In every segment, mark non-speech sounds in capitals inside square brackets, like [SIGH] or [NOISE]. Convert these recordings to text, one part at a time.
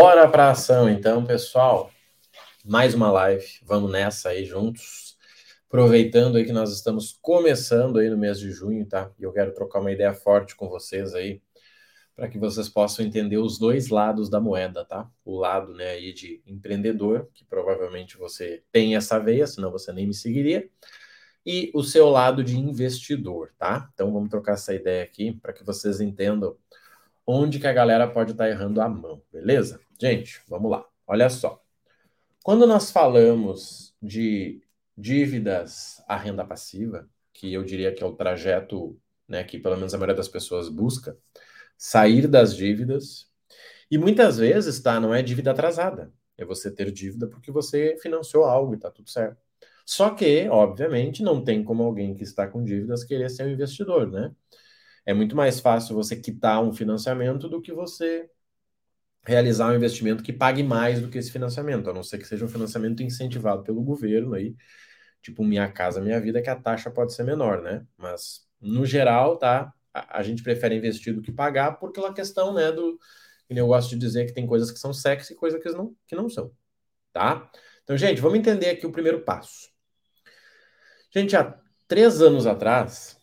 Bora para ação então, pessoal. Mais uma live, vamos nessa aí juntos. Aproveitando aí que nós estamos começando aí no mês de junho, tá? E eu quero trocar uma ideia forte com vocês aí, para que vocês possam entender os dois lados da moeda, tá? O lado, né, aí de empreendedor, que provavelmente você tem essa veia, senão você nem me seguiria, e o seu lado de investidor, tá? Então vamos trocar essa ideia aqui para que vocês entendam onde que a galera pode estar tá errando a mão, beleza? Gente, vamos lá. Olha só. Quando nós falamos de dívidas à renda passiva, que eu diria que é o trajeto né, que pelo menos a maioria das pessoas busca, sair das dívidas, e muitas vezes, tá, não é dívida atrasada, é você ter dívida porque você financiou algo e tá tudo certo. Só que, obviamente, não tem como alguém que está com dívidas querer ser um investidor, né? É muito mais fácil você quitar um financiamento do que você realizar um investimento que pague mais do que esse financiamento, a não ser que seja um financiamento incentivado pelo governo aí, tipo Minha Casa Minha Vida, que a taxa pode ser menor, né? Mas no geral, tá? A, a gente prefere investir do que pagar por aquela questão, né, do eu gosto de dizer que tem coisas que são sexy e coisas que não, que não são, tá? Então, gente, vamos entender aqui o primeiro passo. Gente, há três anos atrás,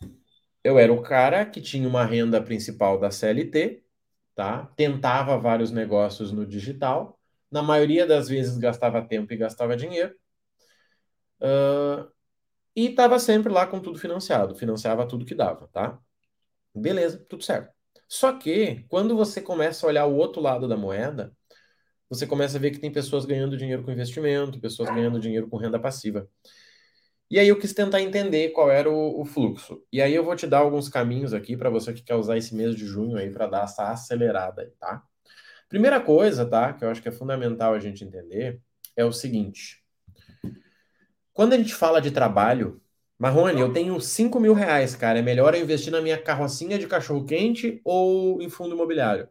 eu era o cara que tinha uma renda principal da CLT, tá? Tentava vários negócios no digital, na maioria das vezes gastava tempo e gastava dinheiro, uh, e estava sempre lá com tudo financiado, financiava tudo que dava, tá? Beleza, tudo certo. Só que quando você começa a olhar o outro lado da moeda, você começa a ver que tem pessoas ganhando dinheiro com investimento, pessoas ganhando dinheiro com renda passiva. E aí eu quis tentar entender qual era o, o fluxo. E aí eu vou te dar alguns caminhos aqui para você que quer usar esse mês de junho aí para dar essa acelerada aí, tá? Primeira coisa, tá, que eu acho que é fundamental a gente entender, é o seguinte. Quando a gente fala de trabalho, Marrone, eu tenho 5 mil reais, cara. É melhor eu investir na minha carrocinha de cachorro-quente ou em fundo imobiliário?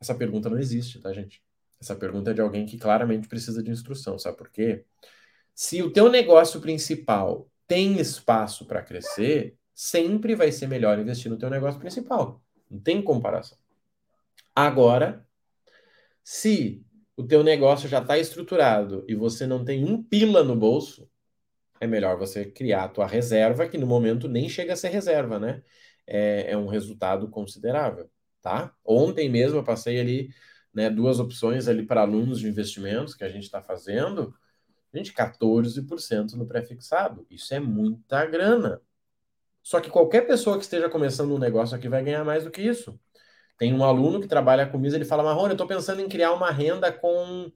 Essa pergunta não existe, tá, gente? Essa pergunta é de alguém que claramente precisa de instrução, sabe por quê? Se o teu negócio principal tem espaço para crescer, sempre vai ser melhor investir no teu negócio principal. Não tem comparação. Agora, se o teu negócio já está estruturado e você não tem um pila no bolso, é melhor você criar a tua reserva, que no momento nem chega a ser reserva, né? É, é um resultado considerável, tá? Ontem mesmo eu passei ali né, duas opções ali para alunos de investimentos que a gente está fazendo. Gente, 14% no pré-fixado. Isso é muita grana. Só que qualquer pessoa que esteja começando um negócio aqui vai ganhar mais do que isso. Tem um aluno que trabalha comigo, ele fala, Marrone, eu estou pensando em criar uma renda com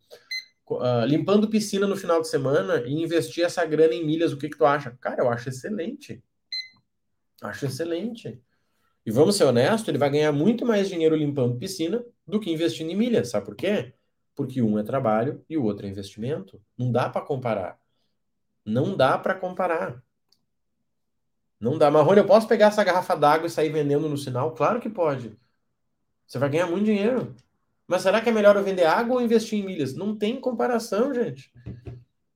uh, limpando piscina no final de semana e investir essa grana em milhas. O que, que tu acha? Cara, eu acho excelente. Acho excelente. E vamos ser honestos, ele vai ganhar muito mais dinheiro limpando piscina do que investindo em milhas. Sabe por quê? Porque um é trabalho e o outro é investimento. Não dá para comparar. Não dá para comparar. Não dá. Marrone, eu posso pegar essa garrafa d'água e sair vendendo no sinal? Claro que pode. Você vai ganhar muito dinheiro. Mas será que é melhor eu vender água ou investir em milhas? Não tem comparação, gente.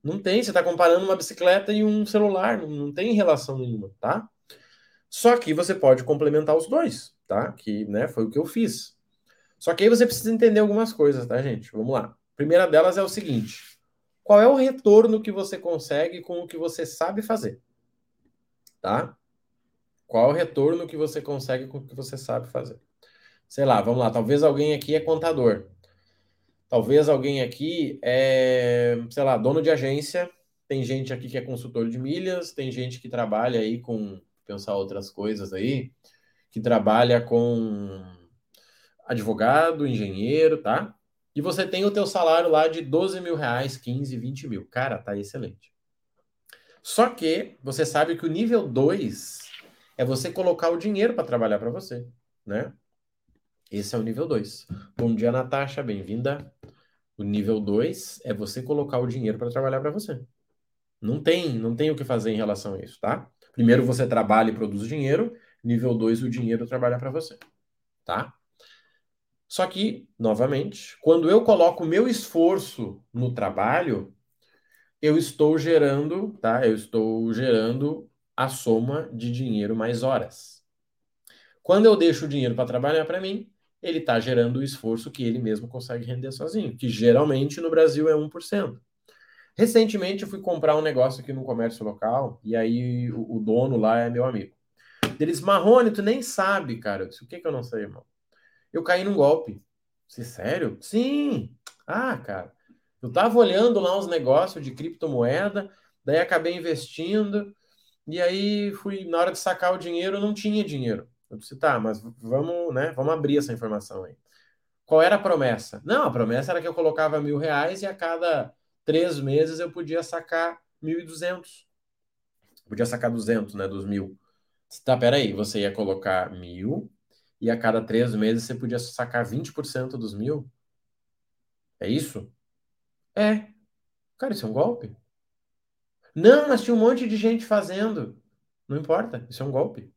Não tem. Você está comparando uma bicicleta e um celular. Não, não tem relação nenhuma, tá? Só que você pode complementar os dois, tá? Que né, foi o que eu fiz. Só que aí você precisa entender algumas coisas, tá, gente? Vamos lá. A primeira delas é o seguinte: qual é o retorno que você consegue com o que você sabe fazer? Tá? Qual é o retorno que você consegue com o que você sabe fazer? Sei lá, vamos lá. Talvez alguém aqui é contador. Talvez alguém aqui é, sei lá, dono de agência. Tem gente aqui que é consultor de milhas. Tem gente que trabalha aí com, pensar outras coisas aí, que trabalha com advogado, engenheiro, tá? E você tem o teu salário lá de 12 mil reais, 15, 20 mil. Cara, tá excelente. Só que você sabe que o nível 2 é você colocar o dinheiro para trabalhar para você, né? Esse é o nível 2. Bom dia, Natasha, bem-vinda. O nível 2 é você colocar o dinheiro para trabalhar para você. Não tem, não tem o que fazer em relação a isso, tá? Primeiro você trabalha e produz dinheiro, nível 2 o dinheiro trabalha para você, tá? Só que, novamente, quando eu coloco meu esforço no trabalho, eu estou gerando, tá? Eu estou gerando a soma de dinheiro mais horas. Quando eu deixo o dinheiro para trabalhar para mim, ele está gerando o esforço que ele mesmo consegue render sozinho, que geralmente no Brasil é 1%. Recentemente eu fui comprar um negócio aqui no comércio local, e aí o, o dono lá é meu amigo. Eles, Marrone, tu nem sabe, cara. Eu disse, o que que eu não sei, irmão? Eu caí num golpe. Você, sério? Sim. Ah, cara. Eu tava olhando lá uns negócios de criptomoeda, daí acabei investindo, e aí fui, na hora de sacar o dinheiro, não tinha dinheiro. Eu disse, tá, mas vamos, né, vamos abrir essa informação aí. Qual era a promessa? Não, a promessa era que eu colocava mil reais e a cada três meses eu podia sacar mil e duzentos. Podia sacar duzentos, né, dos mil. Tá, peraí, você ia colocar mil e a cada três meses você podia sacar 20% dos mil? É isso? É. Cara, isso é um golpe. Não, mas tinha um monte de gente fazendo. Não importa, isso é um golpe.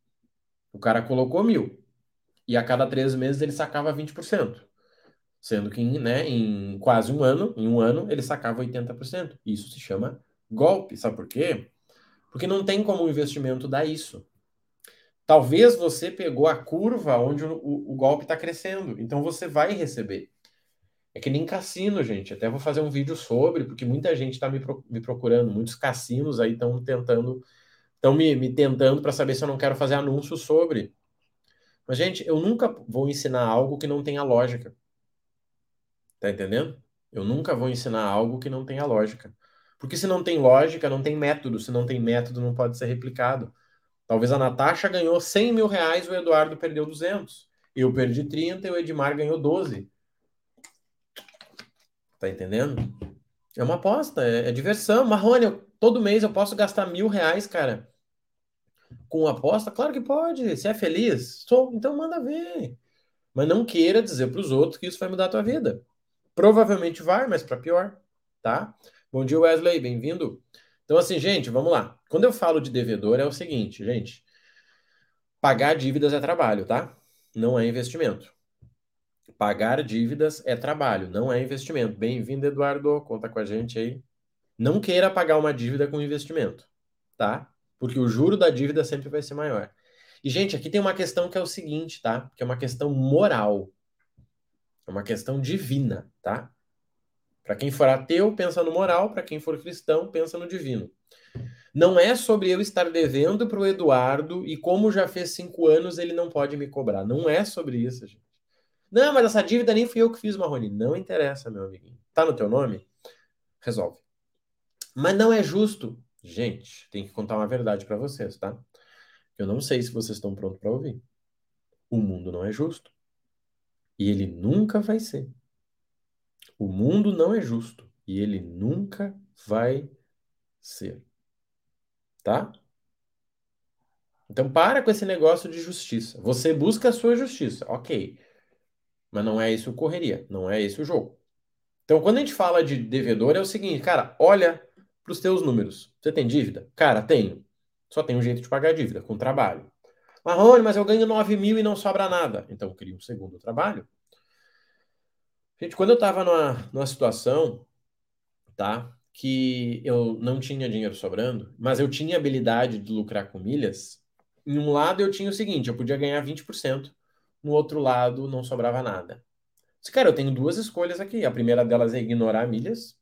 O cara colocou mil. E a cada três meses ele sacava 20%. Sendo que né, em quase um ano, em um ano, ele sacava 80%. Isso se chama golpe. Sabe por quê? Porque não tem como o investimento dar isso. Talvez você pegou a curva onde o, o, o golpe está crescendo. Então você vai receber. É que nem cassino, gente. Até vou fazer um vídeo sobre, porque muita gente está me, pro, me procurando. Muitos cassinos aí estão tentando, estão me, me tentando para saber se eu não quero fazer anúncio sobre. Mas, gente, eu nunca vou ensinar algo que não tenha lógica. Tá entendendo? Eu nunca vou ensinar algo que não tenha lógica. Porque se não tem lógica, não tem método. Se não tem método, não pode ser replicado. Talvez a Natasha ganhou 100 mil reais, o Eduardo perdeu 200. Eu perdi 30 e o Edmar ganhou 12. Tá entendendo? É uma aposta, é, é diversão. Marrone, eu, todo mês eu posso gastar mil reais, cara, com aposta? Claro que pode. Se é feliz, sou. Então manda ver. Mas não queira dizer para os outros que isso vai mudar a tua vida. Provavelmente vai, mas para pior, tá? Bom dia, Wesley, bem-vindo. Então, assim, gente, vamos lá. Quando eu falo de devedor, é o seguinte, gente. Pagar dívidas é trabalho, tá? Não é investimento. Pagar dívidas é trabalho, não é investimento. Bem-vindo, Eduardo. Conta com a gente aí. Não queira pagar uma dívida com investimento, tá? Porque o juro da dívida sempre vai ser maior. E, gente, aqui tem uma questão que é o seguinte, tá? Que é uma questão moral. É uma questão divina, tá? Para quem for ateu, pensa no moral. Para quem for cristão, pensa no divino. Não é sobre eu estar devendo para o Eduardo e como já fez cinco anos ele não pode me cobrar. Não é sobre isso, gente. Não, mas essa dívida nem fui eu que fiz, Marrone. Não interessa, meu amiguinho. Tá no teu nome? Resolve. Mas não é justo. Gente, tem que contar uma verdade para vocês, tá? Eu não sei se vocês estão prontos para ouvir. O mundo não é justo. E ele nunca vai ser. O mundo não é justo. E ele nunca vai ser. Tá? Então para com esse negócio de justiça. Você busca a sua justiça. Ok. Mas não é isso correria, não é esse o jogo. Então, quando a gente fala de devedor, é o seguinte, cara, olha para os teus números. Você tem dívida? Cara, tenho. Só tem um jeito de pagar a dívida, com trabalho. Marrone, mas eu ganho 9 mil e não sobra nada. Então, cria um segundo trabalho. Gente, quando eu estava numa, numa situação, tá? Que eu não tinha dinheiro sobrando, mas eu tinha habilidade de lucrar com milhas. Em um lado eu tinha o seguinte, eu podia ganhar 20% no outro lado não sobrava nada. Disse, cara, eu tenho duas escolhas aqui. A primeira delas é ignorar milhas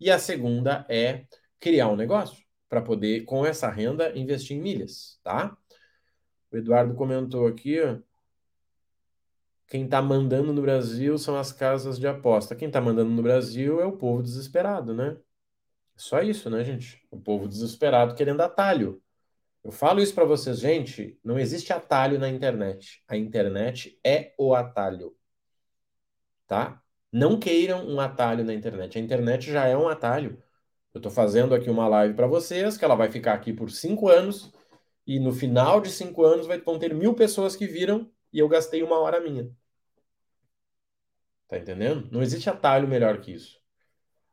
e a segunda é criar um negócio para poder, com essa renda, investir em milhas, tá? O Eduardo comentou aqui, ó, quem está mandando no Brasil são as casas de aposta. Quem está mandando no Brasil é o povo desesperado, né? Só isso, né, gente? O povo desesperado querendo atalho. Eu falo isso para vocês, gente. Não existe atalho na internet. A internet é o atalho. Tá? Não queiram um atalho na internet. A internet já é um atalho. Eu estou fazendo aqui uma live para vocês, que ela vai ficar aqui por cinco anos. E no final de cinco anos vão ter mil pessoas que viram e eu gastei uma hora minha. Tá entendendo? Não existe atalho melhor que isso.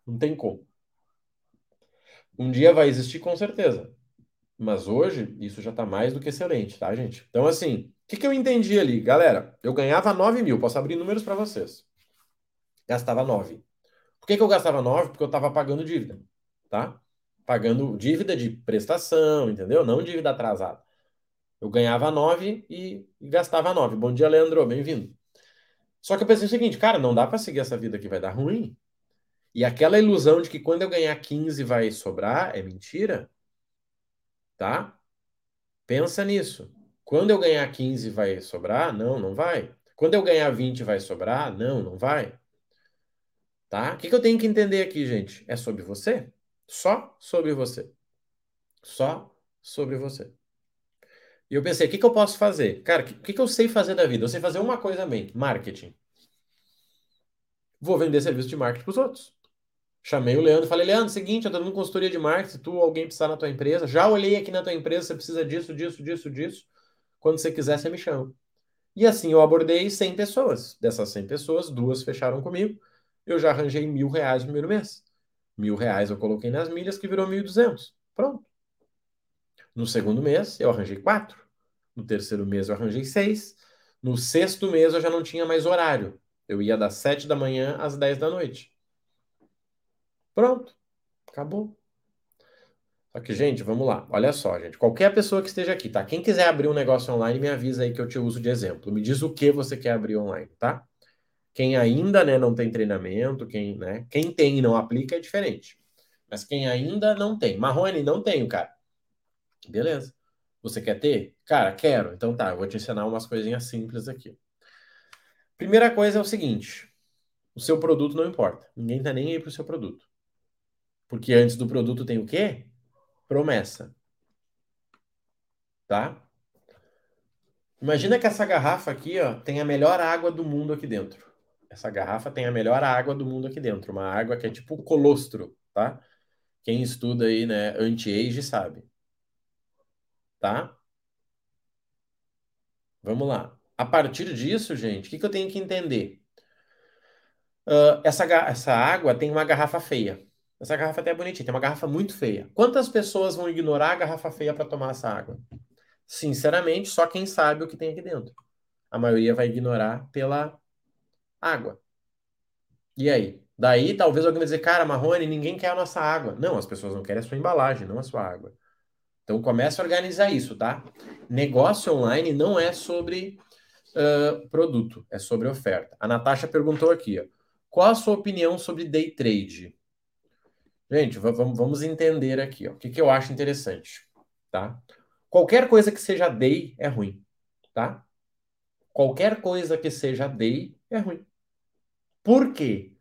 Não tem como. Um dia vai existir com certeza. Mas hoje, isso já está mais do que excelente, tá, gente? Então, assim, o que, que eu entendi ali? Galera, eu ganhava 9 mil, posso abrir números para vocês. Gastava 9. Por que, que eu gastava 9? Porque eu estava pagando dívida, tá? Pagando dívida de prestação, entendeu? Não dívida atrasada. Eu ganhava 9 e, e gastava 9. Bom dia, Leandro, bem-vindo. Só que eu pensei o seguinte, cara, não dá para seguir essa vida que vai dar ruim. E aquela ilusão de que quando eu ganhar 15 vai sobrar é mentira. Tá? Pensa nisso. Quando eu ganhar 15 vai sobrar? Não, não vai. Quando eu ganhar 20 vai sobrar? Não, não vai. Tá? O que, que eu tenho que entender aqui, gente? É sobre você. Só sobre você. Só sobre você. E eu pensei, o que, que eu posso fazer? Cara, o que, que, eu sei fazer da vida? Eu sei fazer uma coisa bem: marketing. Vou vender serviço de marketing para os outros. Chamei o Leandro falei, Leandro, seguinte, eu tô dando consultoria de marketing, tu, alguém precisar na tua empresa, já olhei aqui na tua empresa, você precisa disso, disso, disso, disso. Quando você quiser, você me chama. E assim eu abordei 100 pessoas. Dessas 100 pessoas, duas fecharam comigo. Eu já arranjei mil reais no primeiro mês. Mil reais eu coloquei nas milhas, que virou 1.200. Pronto. No segundo mês, eu arranjei quatro. No terceiro mês, eu arranjei seis. No sexto mês, eu já não tinha mais horário. Eu ia das sete da manhã às dez da noite. Pronto. Acabou. Só que, gente, vamos lá. Olha só, gente. Qualquer pessoa que esteja aqui, tá? Quem quiser abrir um negócio online, me avisa aí que eu te uso de exemplo. Me diz o que você quer abrir online, tá? Quem ainda né, não tem treinamento, quem, né, quem tem e não aplica é diferente. Mas quem ainda não tem. Marrone, não tenho, cara. Beleza. Você quer ter? Cara, quero. Então tá, eu vou te ensinar umas coisinhas simples aqui. Primeira coisa é o seguinte: o seu produto não importa. Ninguém tá nem aí pro seu produto. Porque antes do produto tem o quê? Promessa. Tá? Imagina que essa garrafa aqui, ó, tem a melhor água do mundo aqui dentro. Essa garrafa tem a melhor água do mundo aqui dentro, uma água que é tipo colostro, tá? Quem estuda aí, né, anti-age sabe tá? Vamos lá. A partir disso, gente, o que, que eu tenho que entender? Uh, essa, essa água tem uma garrafa feia. Essa garrafa até é bonitinha, tem uma garrafa muito feia. Quantas pessoas vão ignorar a garrafa feia para tomar essa água? Sinceramente, só quem sabe o que tem aqui dentro. A maioria vai ignorar pela água. E aí? Daí talvez alguém vai dizer, cara, Marrone, ninguém quer a nossa água. Não, as pessoas não querem a sua embalagem, não a sua água. Então comece a organizar isso, tá? Negócio online não é sobre uh, produto, é sobre oferta. A Natasha perguntou aqui, ó, qual a sua opinião sobre day trade? Gente, vamos entender aqui, ó, o que, que eu acho interessante, tá? Qualquer coisa que seja day é ruim, tá? Qualquer coisa que seja day é ruim. Por quê?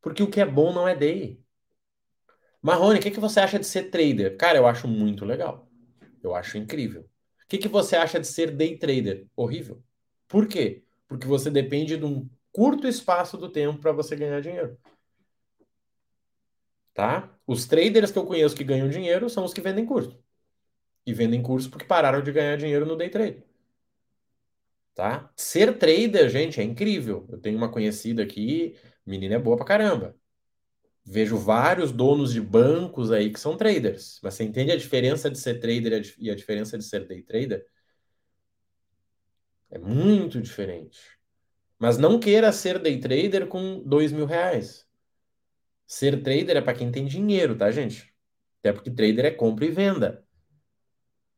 Porque o que é bom não é day. Marrone, o que, que você acha de ser trader? Cara, eu acho muito legal. Eu acho incrível. O que, que você acha de ser day trader? Horrível. Por quê? Porque você depende de um curto espaço do tempo para você ganhar dinheiro. Tá? Os traders que eu conheço que ganham dinheiro são os que vendem curso. E vendem curso porque pararam de ganhar dinheiro no day trade. Tá? Ser trader, gente, é incrível. Eu tenho uma conhecida aqui, menina é boa pra caramba. Vejo vários donos de bancos aí que são traders. Mas você entende a diferença de ser trader e a diferença de ser day trader? É muito diferente. Mas não queira ser day trader com dois mil reais. Ser trader é para quem tem dinheiro, tá, gente? Até porque trader é compra e venda.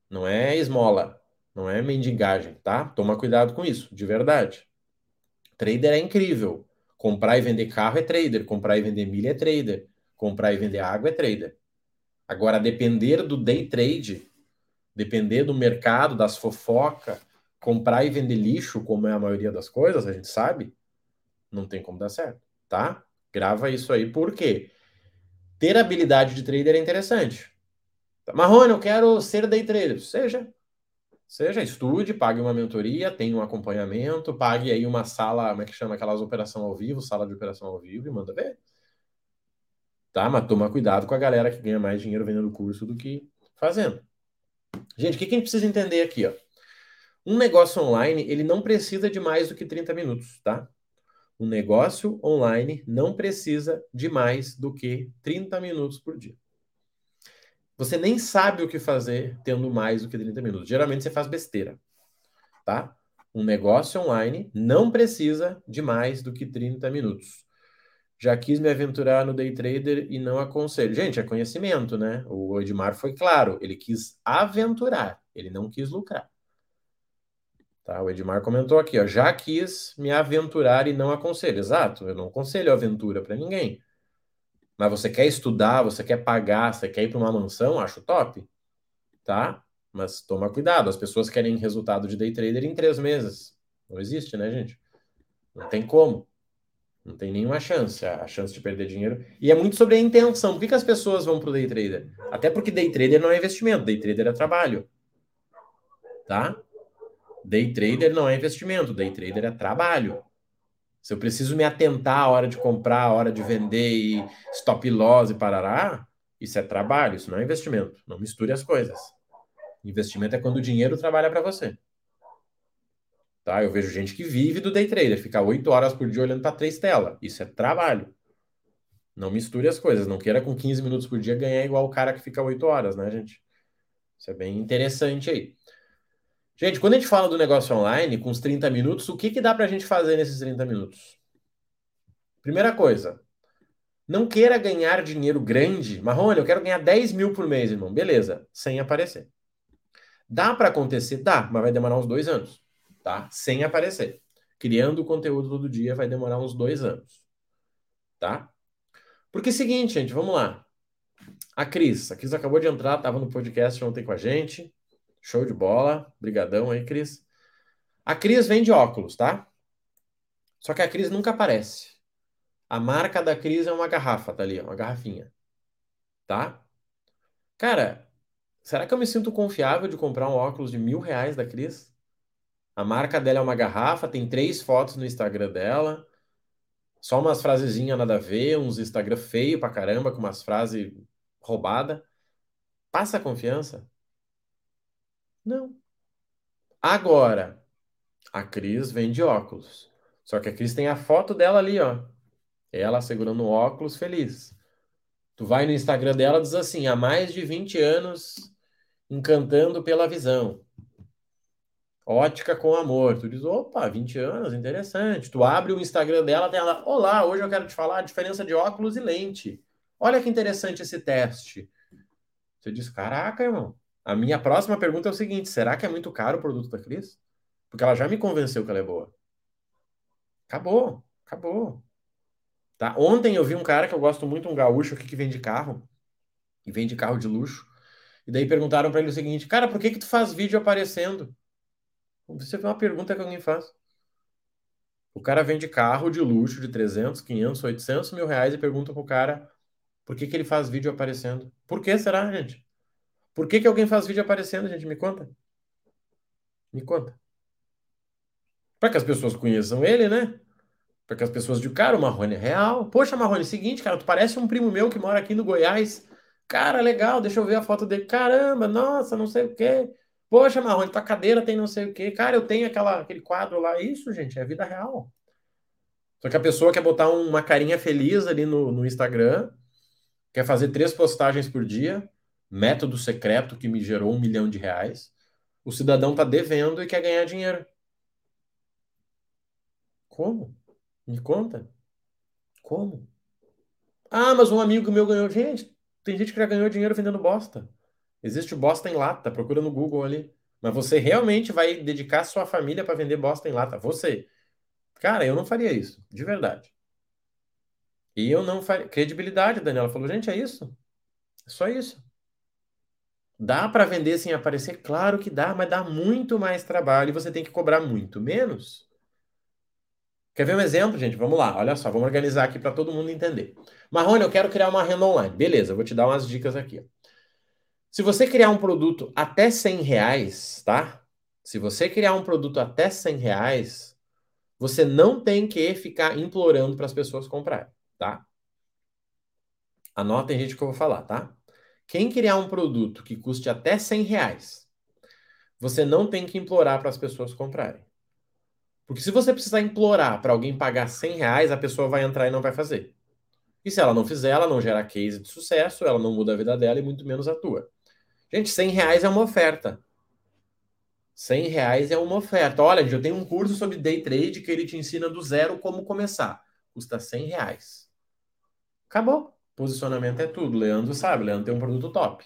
Não é esmola. Não é mendigagem, tá? Toma cuidado com isso, de verdade. Trader é incrível. Comprar e vender carro é trader, comprar e vender milha é trader, comprar e vender água é trader. Agora, depender do day trade, depender do mercado, das fofocas, comprar e vender lixo, como é a maioria das coisas, a gente sabe, não tem como dar certo, tá? Grava isso aí, por quê? Ter habilidade de trader é interessante. Marrone, eu quero ser day trader. Seja. Seja, estude, pague uma mentoria, tenha um acompanhamento, pague aí uma sala, como é que chama aquelas operação ao vivo, sala de operação ao vivo e manda ver. Tá? Mas toma cuidado com a galera que ganha mais dinheiro vendendo curso do que fazendo. Gente, o que, que a gente precisa entender aqui, ó? Um negócio online, ele não precisa de mais do que 30 minutos, tá? Um negócio online não precisa de mais do que 30 minutos por dia. Você nem sabe o que fazer tendo mais do que 30 minutos. Geralmente você faz besteira, tá? Um negócio online não precisa de mais do que 30 minutos. Já quis me aventurar no day trader e não aconselho. Gente, é conhecimento, né? O Edmar foi claro, ele quis aventurar, ele não quis lucrar. Tá? O Edmar comentou aqui, ó, já quis me aventurar e não aconselho. Exato, eu não aconselho aventura para ninguém. Mas você quer estudar, você quer pagar, você quer ir para uma mansão, acho top. Tá? Mas toma cuidado, as pessoas querem resultado de day trader em três meses. Não existe, né, gente? Não tem como. Não tem nenhuma chance, a chance de perder dinheiro. E é muito sobre a intenção. Por que, que as pessoas vão para o day trader? Até porque day trader não é investimento, day trader é trabalho. Tá? Day trader não é investimento, day trader é trabalho. Se eu preciso me atentar à hora de comprar, à hora de vender e stop loss e parará, isso é trabalho, isso não é investimento. Não misture as coisas. Investimento é quando o dinheiro trabalha para você. Tá? Eu vejo gente que vive do day trader, fica oito horas por dia olhando para três telas. Isso é trabalho. Não misture as coisas. Não queira com 15 minutos por dia ganhar igual o cara que fica oito horas, né, gente? Isso é bem interessante aí. Gente, quando a gente fala do negócio online, com os 30 minutos, o que, que dá para a gente fazer nesses 30 minutos? Primeira coisa, não queira ganhar dinheiro grande. Marrone, eu quero ganhar 10 mil por mês, irmão. Beleza, sem aparecer. Dá para acontecer? Dá, mas vai demorar uns dois anos, tá? Sem aparecer. Criando conteúdo todo dia vai demorar uns dois anos, tá? Porque é o seguinte, gente, vamos lá. A Cris, a Cris acabou de entrar, estava no podcast ontem com a gente. Show de bola. Brigadão aí, Cris. A Cris vende óculos, tá? Só que a Cris nunca aparece. A marca da Cris é uma garrafa, tá ali, uma garrafinha. Tá? Cara, será que eu me sinto confiável de comprar um óculos de mil reais da Cris? A marca dela é uma garrafa, tem três fotos no Instagram dela. Só umas frasezinhas nada a ver, uns Instagram feio pra caramba, com umas frases roubadas. Passa confiança. Não. Agora, a Cris vende óculos. Só que a Cris tem a foto dela ali, ó. Ela segurando o óculos feliz. Tu vai no Instagram dela diz assim: há mais de 20 anos encantando pela visão. Ótica com amor. Tu diz, opa, 20 anos, interessante. Tu abre o Instagram dela, tem ela, olá, hoje eu quero te falar a diferença de óculos e lente. Olha que interessante esse teste. Você diz, caraca, irmão. A minha próxima pergunta é o seguinte: será que é muito caro o produto da Cris? Porque ela já me convenceu que ela é boa. Acabou, acabou. Tá? Ontem eu vi um cara que eu gosto muito, um gaúcho aqui que vende carro, e vende carro de luxo. E daí perguntaram para ele o seguinte: Cara, por que que tu faz vídeo aparecendo? Você vê uma pergunta que alguém faz. O cara vende carro de luxo de 300, 500, 800 mil reais e pergunta pro cara por que que ele faz vídeo aparecendo. Por que será, gente? Por que, que alguém faz vídeo aparecendo, gente? Me conta. Me conta. Para que as pessoas conheçam ele, né? Para que as pessoas digam, cara, o Marrone é real. Poxa, Marrone, é seguinte, cara, tu parece um primo meu que mora aqui no Goiás. Cara, legal, deixa eu ver a foto dele. Caramba, nossa, não sei o quê. Poxa, Marrone, tua cadeira tem não sei o quê. Cara, eu tenho aquela, aquele quadro lá. Isso, gente, é vida real. Só que a pessoa quer botar uma carinha feliz ali no, no Instagram, quer fazer três postagens por dia, método secreto que me gerou um milhão de reais. O cidadão está devendo e quer ganhar dinheiro. Como? Me conta. Como? Ah, mas um amigo meu ganhou. Gente, tem gente que já ganhou dinheiro vendendo bosta. Existe bosta em lata, procura no Google ali. Mas você realmente vai dedicar sua família para vender bosta em lata? Você. Cara, eu não faria isso, de verdade. E eu não faria. Credibilidade, Daniela falou, gente, é isso. É só isso. Dá para vender sem aparecer? Claro que dá, mas dá muito mais trabalho e você tem que cobrar muito menos. Quer ver um exemplo, gente? Vamos lá, olha só, vamos organizar aqui para todo mundo entender. Marrone, eu quero criar uma renda online. Beleza, vou te dar umas dicas aqui. Se você criar um produto até 100 reais, tá? Se você criar um produto até 100 reais, você não tem que ficar implorando para as pessoas comprarem, tá? Anotem, gente, o que eu vou falar, tá? Quem criar um produto que custe até 100 reais, você não tem que implorar para as pessoas comprarem. Porque se você precisar implorar para alguém pagar 100 reais, a pessoa vai entrar e não vai fazer. E se ela não fizer, ela não gera case de sucesso, ela não muda a vida dela e muito menos a tua. Gente, 100 reais é uma oferta. 100 reais é uma oferta. Olha, eu tenho um curso sobre day trade que ele te ensina do zero como começar. Custa 100 reais. Acabou. Posicionamento é tudo. Leandro sabe, Leandro tem um produto top.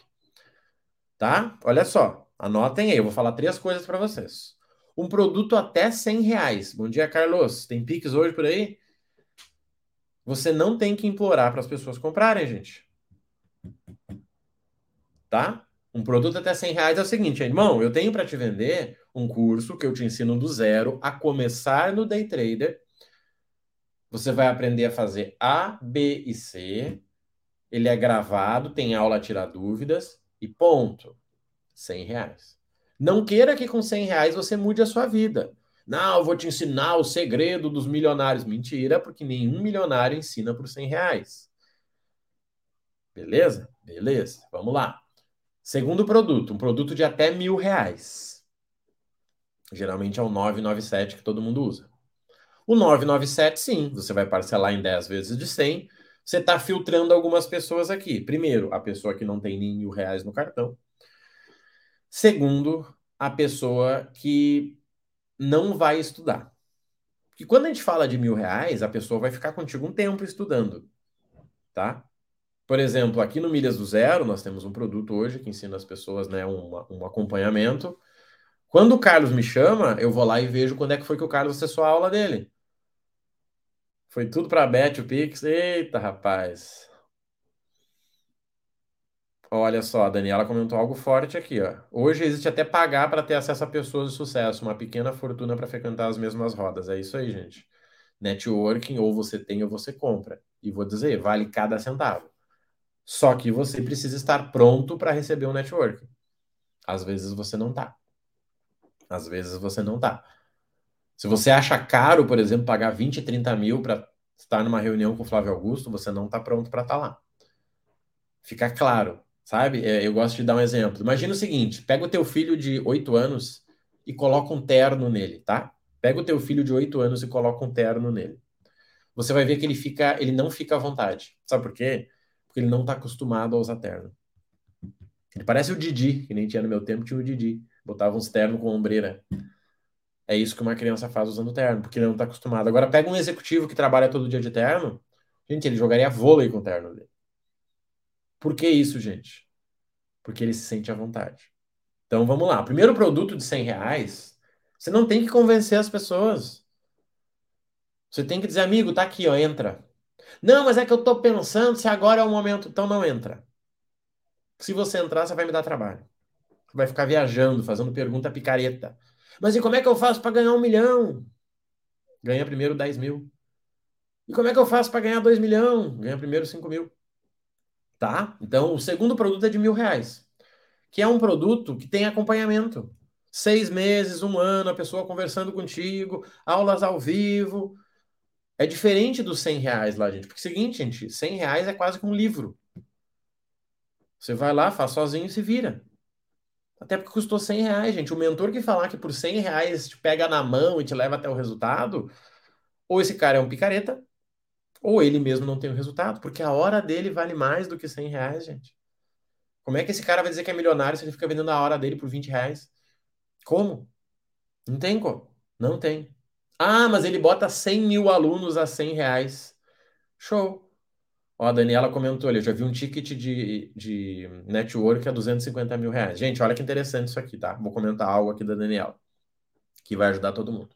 Tá? Olha só, anotem aí, eu vou falar três coisas para vocês. Um produto até 100 reais. Bom dia, Carlos. Tem Pix hoje por aí? Você não tem que implorar para as pessoas comprarem, gente. Tá? Um produto até 100 reais é o seguinte, irmão, eu tenho para te vender um curso que eu te ensino do zero a começar no day trader. Você vai aprender a fazer A, B e C. Ele é gravado, tem aula tirar dúvidas e ponto. 100 reais. Não queira que com 100 reais você mude a sua vida. Não, eu vou te ensinar o segredo dos milionários. Mentira, porque nenhum milionário ensina por 100 reais. Beleza? Beleza. Vamos lá. Segundo produto, um produto de até mil reais. Geralmente é o 997 que todo mundo usa. O 997, sim, você vai parcelar em 10 vezes de 100. Você está filtrando algumas pessoas aqui. Primeiro, a pessoa que não tem nem mil reais no cartão. Segundo, a pessoa que não vai estudar. Porque quando a gente fala de mil reais, a pessoa vai ficar contigo um tempo estudando, tá? Por exemplo, aqui no Milhas do Zero, nós temos um produto hoje que ensina as pessoas né, um, um acompanhamento. Quando o Carlos me chama, eu vou lá e vejo quando é que foi que o Carlos acessou a aula dele. Foi tudo para a Beth, o Pix. Eita, rapaz. Olha só, a Daniela comentou algo forte aqui, ó. Hoje existe até pagar para ter acesso a pessoas de sucesso, uma pequena fortuna para frequentar as mesmas rodas. É isso aí, gente. Networking, ou você tem ou você compra. E vou dizer, vale cada centavo. Só que você precisa estar pronto para receber um network. Às vezes você não tá. Às vezes você não tá. Se você acha caro, por exemplo, pagar 20, 30 mil para estar numa reunião com o Flávio Augusto, você não está pronto para estar tá lá. Fica claro, sabe? É, eu gosto de dar um exemplo. Imagina o seguinte: pega o teu filho de 8 anos e coloca um terno nele, tá? Pega o teu filho de 8 anos e coloca um terno nele. Você vai ver que ele fica, ele não fica à vontade. Sabe por quê? porque ele não está acostumado a usar terno. Ele parece o Didi, que nem tinha no meu tempo, tinha o Didi. Botava uns terno com ombreira. É isso que uma criança faz usando terno, porque ele não está acostumado. Agora, pega um executivo que trabalha todo dia de terno, gente, ele jogaria vôlei com o terno dele. Por que isso, gente? Porque ele se sente à vontade. Então, vamos lá. Primeiro produto de 100 reais, você não tem que convencer as pessoas. Você tem que dizer, amigo, tá aqui, ó, entra. Não, mas é que eu estou pensando se agora é o momento. Então não entra. Se você entrar, você vai me dar trabalho. Você vai ficar viajando, fazendo pergunta picareta. Mas e como é que eu faço para ganhar um milhão? Ganha primeiro 10 mil. E como é que eu faço para ganhar 2 milhões? Ganha primeiro 5 mil. Tá? Então, o segundo produto é de mil reais. Que é um produto que tem acompanhamento. Seis meses, um ano, a pessoa conversando contigo, aulas ao vivo, é diferente dos 100 reais lá, gente. Porque é o seguinte, gente, 100 reais é quase como um livro. Você vai lá, faz sozinho e se vira. Até porque custou 100 reais, gente. O mentor que falar que por 100 reais te pega na mão e te leva até o resultado, ou esse cara é um picareta, ou ele mesmo não tem o resultado, porque a hora dele vale mais do que 100 reais, gente. Como é que esse cara vai dizer que é milionário se ele fica vendendo a hora dele por 20 reais? Como? Não tem como. Não tem. Ah, mas ele bota 100 mil alunos a 100 reais. Show. Ó, a Daniela comentou ali, eu já vi um ticket de, de network a 250 mil reais. Gente, olha que interessante isso aqui, tá? Vou comentar algo aqui da Daniela, que vai ajudar todo mundo.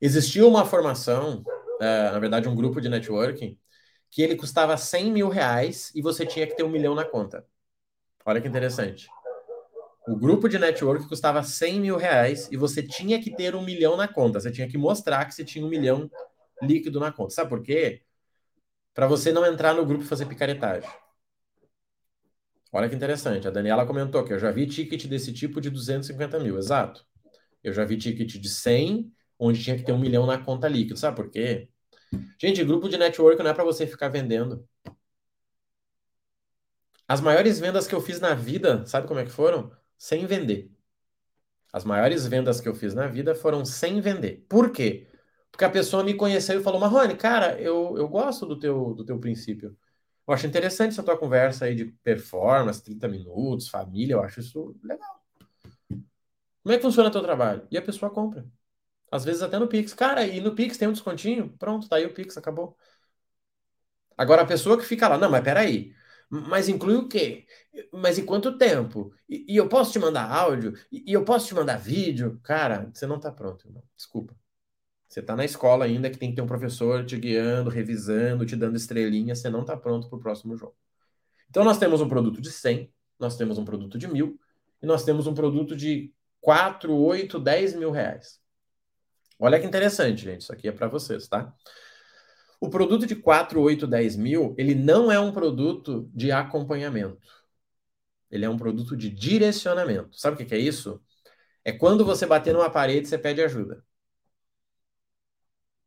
Existiu uma formação, é, na verdade, um grupo de networking, que ele custava 100 mil reais e você tinha que ter um milhão na conta. Olha que interessante. O grupo de network custava 100 mil reais e você tinha que ter um milhão na conta. Você tinha que mostrar que você tinha um milhão líquido na conta. Sabe por quê? Para você não entrar no grupo e fazer picaretagem. Olha que interessante. A Daniela comentou que eu já vi ticket desse tipo de 250 mil, exato. Eu já vi ticket de 100, onde tinha que ter um milhão na conta líquida. Sabe por quê? Gente, grupo de network não é para você ficar vendendo. As maiores vendas que eu fiz na vida, sabe como é que foram? sem vender. As maiores vendas que eu fiz na vida foram sem vender. Por quê? Porque a pessoa me conheceu e falou: Marrone, cara, eu, eu gosto do teu, do teu princípio. Eu acho interessante essa tua conversa aí de performance, 30 minutos, família, eu acho isso legal. Como é que funciona o teu trabalho? E a pessoa compra. Às vezes até no Pix. Cara, e no Pix tem um descontinho? Pronto, tá aí o Pix, acabou. Agora a pessoa que fica lá, não, mas peraí. Mas inclui o quê? Mas em quanto tempo? E, e eu posso te mandar áudio? E, e, eu posso te mandar vídeo? Cara, você não está pronto, irmão. Desculpa. Você está na escola ainda que tem que ter um professor te guiando, revisando, te dando estrelinha. Você não está pronto para o próximo jogo. Então nós temos um produto de 100, nós temos um produto de mil e nós temos um produto de 4, 8, 10 mil reais. Olha que interessante, gente. Isso aqui é para vocês, tá? O produto de 4, 8, 10 mil, ele não é um produto de acompanhamento. Ele é um produto de direcionamento. Sabe o que é isso? É quando você bater numa parede, você pede ajuda.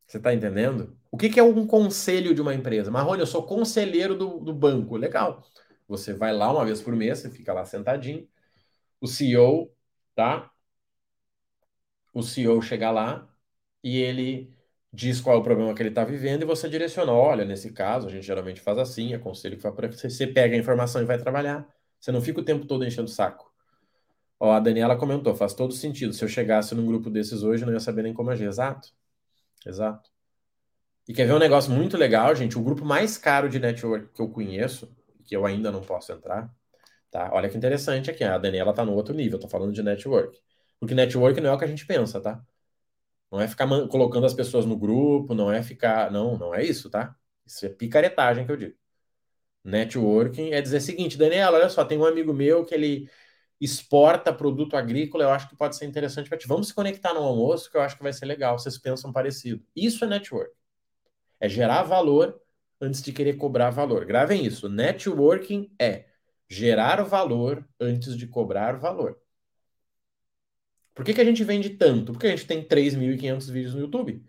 Você está entendendo? O que, é um conselho de uma empresa? Marrone, eu sou conselheiro do, do banco. Legal. Você vai lá uma vez por mês, você fica lá sentadinho. O CEO, tá? O CEO chega lá e ele diz qual é o problema que ele está vivendo e você direciona. Olha, nesse caso, a gente geralmente faz assim, aconselho que vai para você, você pega a informação e vai trabalhar. Você não fica o tempo todo enchendo o saco. Ó, a Daniela comentou, faz todo sentido. Se eu chegasse num grupo desses hoje, eu não ia saber nem como agir. Exato. Exato. E quer ver um negócio muito legal, gente? O grupo mais caro de network que eu conheço, que eu ainda não posso entrar, tá? Olha que interessante aqui. A Daniela tá no outro nível, tô falando de network. Porque network não é o que a gente pensa, tá? Não é ficar colocando as pessoas no grupo, não é ficar. Não, não é isso, tá? Isso é picaretagem que eu digo. Networking é dizer o seguinte, Daniela, olha só, tem um amigo meu que ele exporta produto agrícola, eu acho que pode ser interessante para ti. Vamos se conectar no almoço, que eu acho que vai ser legal. Vocês pensam parecido. Isso é network. É gerar valor antes de querer cobrar valor. Gravem isso. Networking é gerar valor antes de cobrar valor. Por que, que a gente vende tanto? Porque a gente tem 3.500 vídeos no YouTube.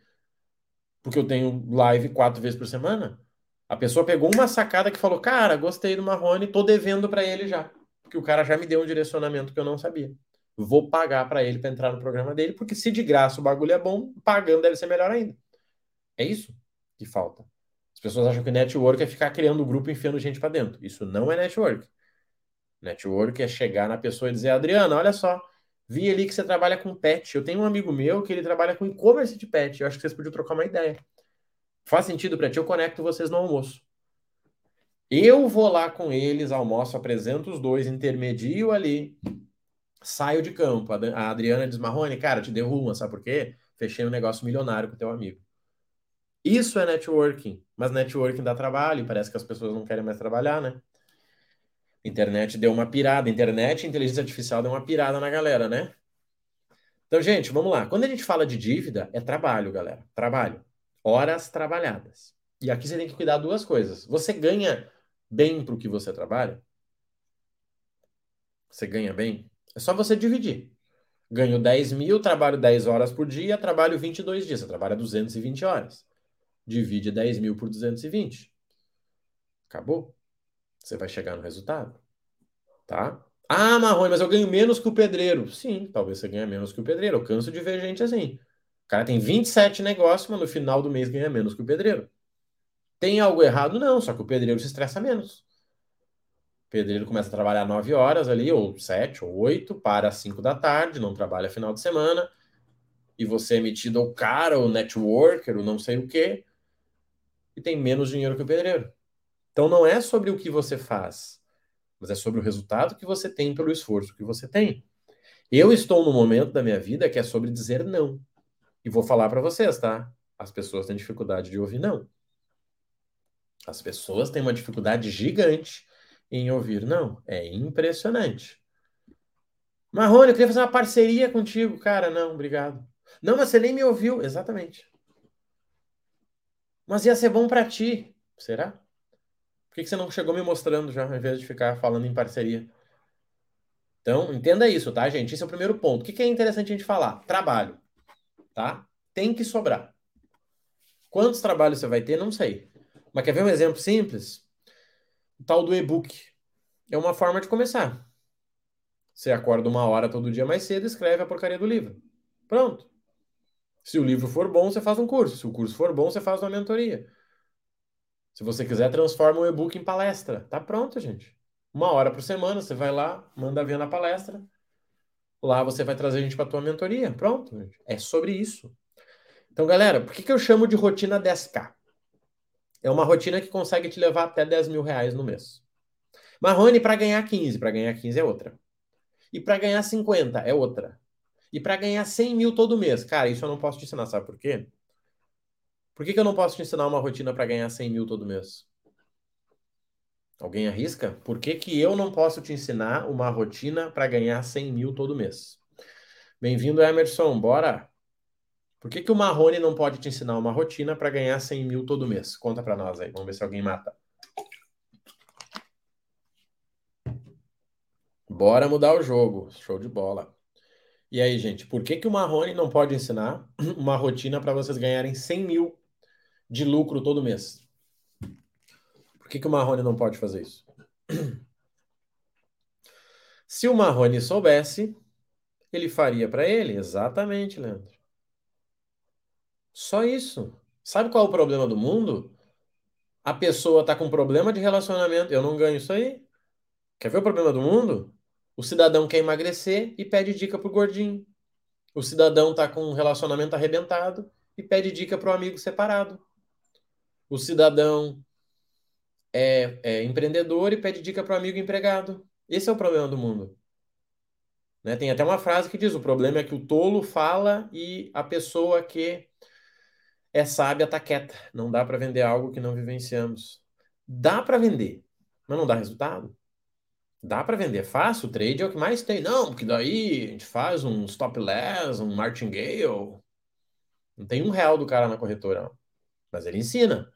Porque eu tenho live quatro vezes por semana. A pessoa pegou uma sacada que falou: Cara, gostei do Marrone, tô devendo para ele já. Porque o cara já me deu um direcionamento que eu não sabia. Vou pagar para ele para entrar no programa dele, porque se de graça o bagulho é bom, pagando deve ser melhor ainda. É isso que falta. As pessoas acham que network é ficar criando um grupo e enfiando gente para dentro. Isso não é network. Network é chegar na pessoa e dizer: Adriana, olha só, Vi ali que você trabalha com pet. Eu tenho um amigo meu que ele trabalha com e-commerce de pet. Eu acho que vocês podiam trocar uma ideia. Faz sentido para ti? Eu conecto vocês no almoço. Eu vou lá com eles, almoço, apresento os dois, intermedio ali, saio de campo. A Adriana diz: Marrone, cara, te deu uma, sabe por quê? Fechei um negócio milionário com teu amigo. Isso é networking, mas networking dá trabalho, parece que as pessoas não querem mais trabalhar, né? Internet deu uma pirada, internet e inteligência artificial deu uma pirada na galera, né? Então, gente, vamos lá. Quando a gente fala de dívida, é trabalho, galera. Trabalho. Horas trabalhadas. E aqui você tem que cuidar duas coisas. Você ganha bem para o que você trabalha? Você ganha bem? É só você dividir. Ganho 10 mil, trabalho 10 horas por dia, trabalho 22 dias. Você trabalha 220 horas. Divide 10 mil por 220. Acabou você vai chegar no resultado. Tá? Ah, Marrone, mas eu ganho menos que o pedreiro. Sim, talvez você ganhe menos que o pedreiro. Eu canso de ver gente assim. O cara tem 27 negócios, mas no final do mês ganha menos que o pedreiro. Tem algo errado? Não, só que o pedreiro se estressa menos. O pedreiro começa a trabalhar 9 horas ali, ou 7, ou 8, para às 5 da tarde, não trabalha final de semana, e você é metido ao cara, o networker, ou não sei o quê, e tem menos dinheiro que o pedreiro. Então não é sobre o que você faz, mas é sobre o resultado que você tem pelo esforço que você tem. Eu estou no momento da minha vida que é sobre dizer não. E vou falar para vocês, tá? As pessoas têm dificuldade de ouvir não. As pessoas têm uma dificuldade gigante em ouvir não. É impressionante. Marrone, eu queria fazer uma parceria contigo. Cara, não, obrigado. Não, mas você nem me ouviu. Exatamente. Mas ia ser bom para ti. Será? que, que você não chegou me mostrando já, ao invés de ficar falando em parceria? Então, entenda isso, tá, gente? Esse é o primeiro ponto. O que, que é interessante a gente falar? Trabalho, tá? Tem que sobrar. Quantos trabalhos você vai ter? Não sei. Mas quer ver um exemplo simples? O tal do e-book. É uma forma de começar. Você acorda uma hora todo dia mais cedo escreve a porcaria do livro. Pronto. Se o livro for bom, você faz um curso. Se o curso for bom, você faz uma mentoria. Se você quiser, transforma o e-book em palestra. Tá pronto, gente. Uma hora por semana, você vai lá, manda ver na palestra. Lá você vai trazer a gente para tua mentoria. Pronto, gente. É sobre isso. Então, galera, por que, que eu chamo de rotina 10K? É uma rotina que consegue te levar até 10 mil reais no mês. Marrone para ganhar 15, para ganhar 15 é outra. E para ganhar 50 é outra. E para ganhar 100 mil todo mês, cara, isso eu não posso te ensinar, sabe por quê? Por que, que eu não posso te ensinar uma rotina para ganhar 100 mil todo mês? Alguém arrisca? Por que, que eu não posso te ensinar uma rotina para ganhar 100 mil todo mês? Bem-vindo, Emerson, bora! Por que, que o Marrone não pode te ensinar uma rotina para ganhar 100 mil todo mês? Conta para nós aí, vamos ver se alguém mata. Bora mudar o jogo, show de bola. E aí, gente, por que, que o Marrone não pode ensinar [CLEARS THROAT] uma rotina para vocês ganharem 100 mil de lucro todo mês? Por que, que o Marrone não pode fazer isso? [CLEARS THROAT] Se o Marrone soubesse, ele faria para ele? Exatamente, Leandro. Só isso. Sabe qual é o problema do mundo? A pessoa está com problema de relacionamento. Eu não ganho isso aí. Quer ver o problema do mundo? O cidadão quer emagrecer e pede dica pro gordinho. O cidadão está com um relacionamento arrebentado e pede dica pro amigo separado. O cidadão é, é empreendedor e pede dica pro amigo empregado. Esse é o problema do mundo. Né? Tem até uma frase que diz: o problema é que o tolo fala e a pessoa que é sábia está quieta. Não dá para vender algo que não vivenciamos. Dá para vender, mas não dá resultado. Dá para vender fácil, o trade é o que mais tem. Não, porque daí a gente faz um stop loss, um martingale. Não tem um real do cara na corretora, mas ele ensina.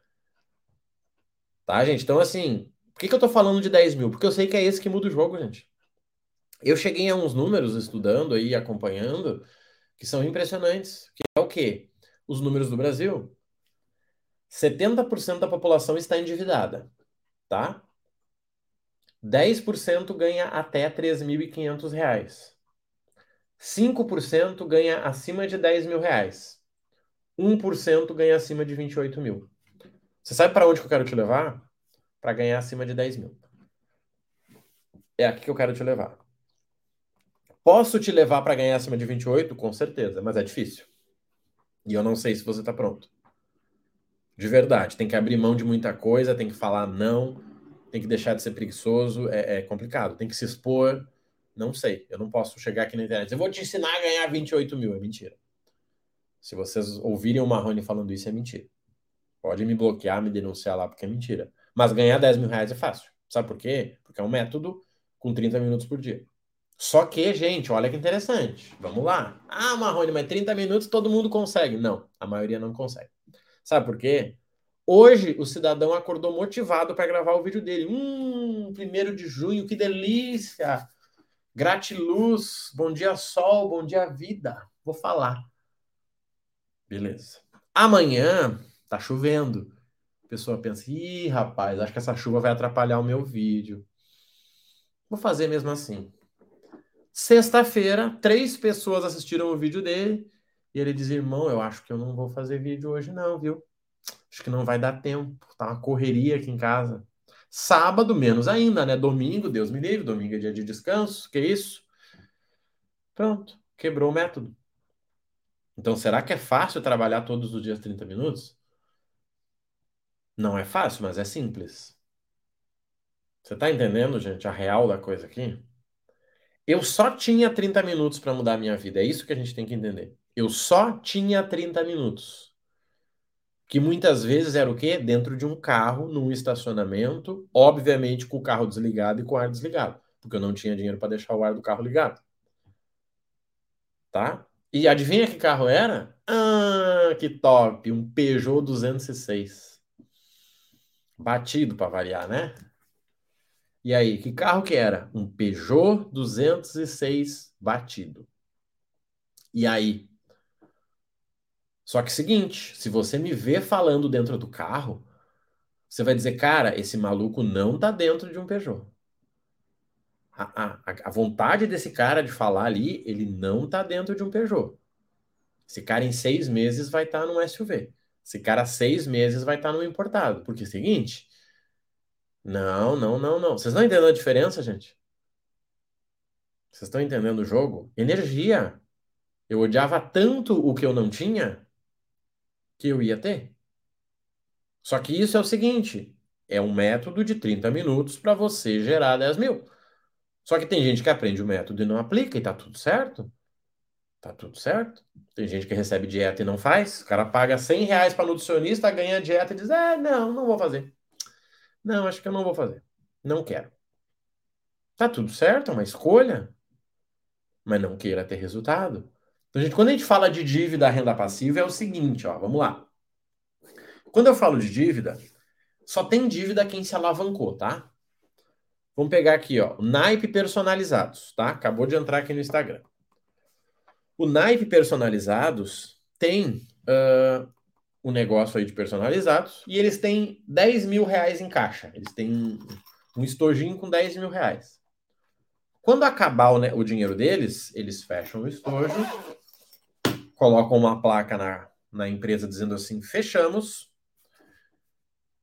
Tá, gente? Então, assim, por que, que eu tô falando de 10 mil? Porque eu sei que é esse que muda o jogo, gente. Eu cheguei a uns números estudando aí, acompanhando, que são impressionantes. Que é o quê? Os números do Brasil. 70% da população está endividada, tá? 10% ganha até 3.500 reais. 5% ganha acima de 10 mil reais. 1% ganha acima de 28 mil. Você sabe para onde que eu quero te levar? Para ganhar acima de 10 mil. É aqui que eu quero te levar. Posso te levar para ganhar acima de 28? Com certeza, mas é difícil. E eu não sei se você está pronto. De verdade, tem que abrir mão de muita coisa, tem que falar não, tem que deixar de ser preguiçoso, é, é, complicado, tem que se expor. Não sei, eu não posso chegar aqui na internet. Eu vou te ensinar a ganhar 28 mil, é mentira. Se vocês ouvirem o Marrone falando isso, é mentira. Pode me bloquear, me denunciar lá, porque é mentira. Mas ganhar 10 mil reais é fácil. Sabe por quê? Porque é um método com 30 minutos por dia. Só que, gente, olha que interessante. Vamos lá. Ah, Marrone, mas 30 minutos todo mundo consegue. Não, a maioria não consegue. Sabe por quê? Hoje o cidadão acordou motivado para gravar o vídeo dele. Hum, primeiro de junho, que delícia! Gratiluz, bom dia sol, bom dia vida. Vou falar. Beleza. Amanhã tá chovendo. A pessoa pensa: ih, rapaz, acho que essa chuva vai atrapalhar o meu vídeo. Vou fazer mesmo assim. Sexta-feira, três pessoas assistiram o vídeo dele e ele diz: irmão, eu acho que eu não vou fazer vídeo hoje, não, viu? Acho que não vai dar tempo. Tá uma correria aqui em casa. Sábado, menos ainda, né? Domingo, Deus me livre. Domingo é dia de descanso. Que isso? Pronto. Quebrou o método. Então, será que é fácil trabalhar todos os dias 30 minutos? Não é fácil, mas é simples. Você tá entendendo, gente, a real da coisa aqui? Eu só tinha 30 minutos para mudar a minha vida. É isso que a gente tem que entender. Eu só tinha 30 minutos que muitas vezes era o quê? Dentro de um carro, num estacionamento, obviamente com o carro desligado e com o ar desligado, porque eu não tinha dinheiro para deixar o ar do carro ligado. Tá? E adivinha que carro era? Ah, que top! Um Peugeot 206. Batido para variar, né? E aí, que carro que era? Um Peugeot 206 batido. E aí, só que seguinte, se você me vê falando dentro do carro, você vai dizer, cara, esse maluco não tá dentro de um Peugeot. A, a, a vontade desse cara de falar ali, ele não tá dentro de um Peugeot. Esse cara em seis meses vai estar tá num SUV. Esse cara seis meses vai estar tá no importado. Porque é o seguinte. Não, não, não, não. Vocês estão entendendo a diferença, gente? Vocês estão entendendo o jogo? Energia. Eu odiava tanto o que eu não tinha que eu ia ter. Só que isso é o seguinte: É um método de 30 minutos para você gerar 10 mil. Só que tem gente que aprende o método e não aplica e tá tudo certo. Tá tudo certo. Tem gente que recebe dieta e não faz. O cara paga 100 reais para nutricionista, ganha dieta e diz: Ah, não, não vou fazer. Não, acho que eu não vou fazer. Não quero. Tá tudo certo, é uma escolha. Mas não queira ter resultado. Então, gente, quando a gente fala de dívida renda passiva, é o seguinte, ó, vamos lá. Quando eu falo de dívida, só tem dívida quem se alavancou, tá? Vamos pegar aqui, ó, naipe personalizados, tá? Acabou de entrar aqui no Instagram. O naipe personalizados tem uh, um negócio aí de personalizados e eles têm 10 mil reais em caixa. Eles têm um estojinho com 10 mil reais. Quando acabar o, né, o dinheiro deles, eles fecham o estojo, colocam uma placa na, na empresa dizendo assim: fechamos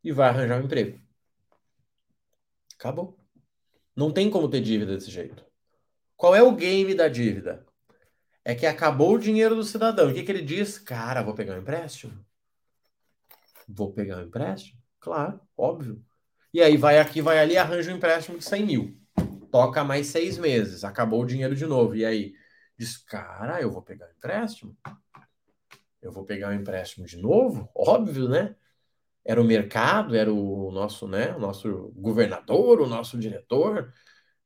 e vai arranjar um emprego. Acabou. Não tem como ter dívida desse jeito. Qual é o game da dívida? É que acabou o dinheiro do cidadão. O que, que ele diz? Cara, vou pegar um empréstimo. Vou pegar um empréstimo? Claro, óbvio. E aí vai aqui, vai ali, arranja um empréstimo de 100 mil. Toca mais seis meses, acabou o dinheiro de novo. E aí diz, cara, eu vou pegar um empréstimo. Eu vou pegar um empréstimo de novo? Óbvio, né? Era o mercado, era o nosso, né? O nosso governador, o nosso diretor.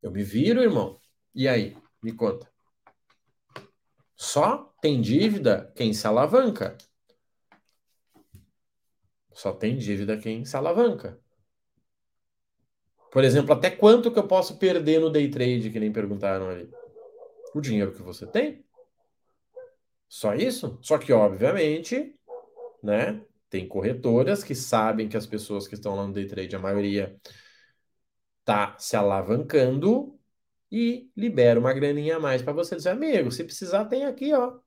Eu me viro, irmão. E aí? Me conta. Só tem dívida quem se alavanca. Só tem dívida quem se alavanca. Por exemplo, até quanto que eu posso perder no day trade, que nem perguntaram ali? O dinheiro que você tem. Só isso? Só que, obviamente, né? Tem corretoras que sabem que as pessoas que estão lá no day trade, a maioria tá se alavancando e libera uma graninha a mais para você dizer, amigo, se precisar, tem aqui, ó.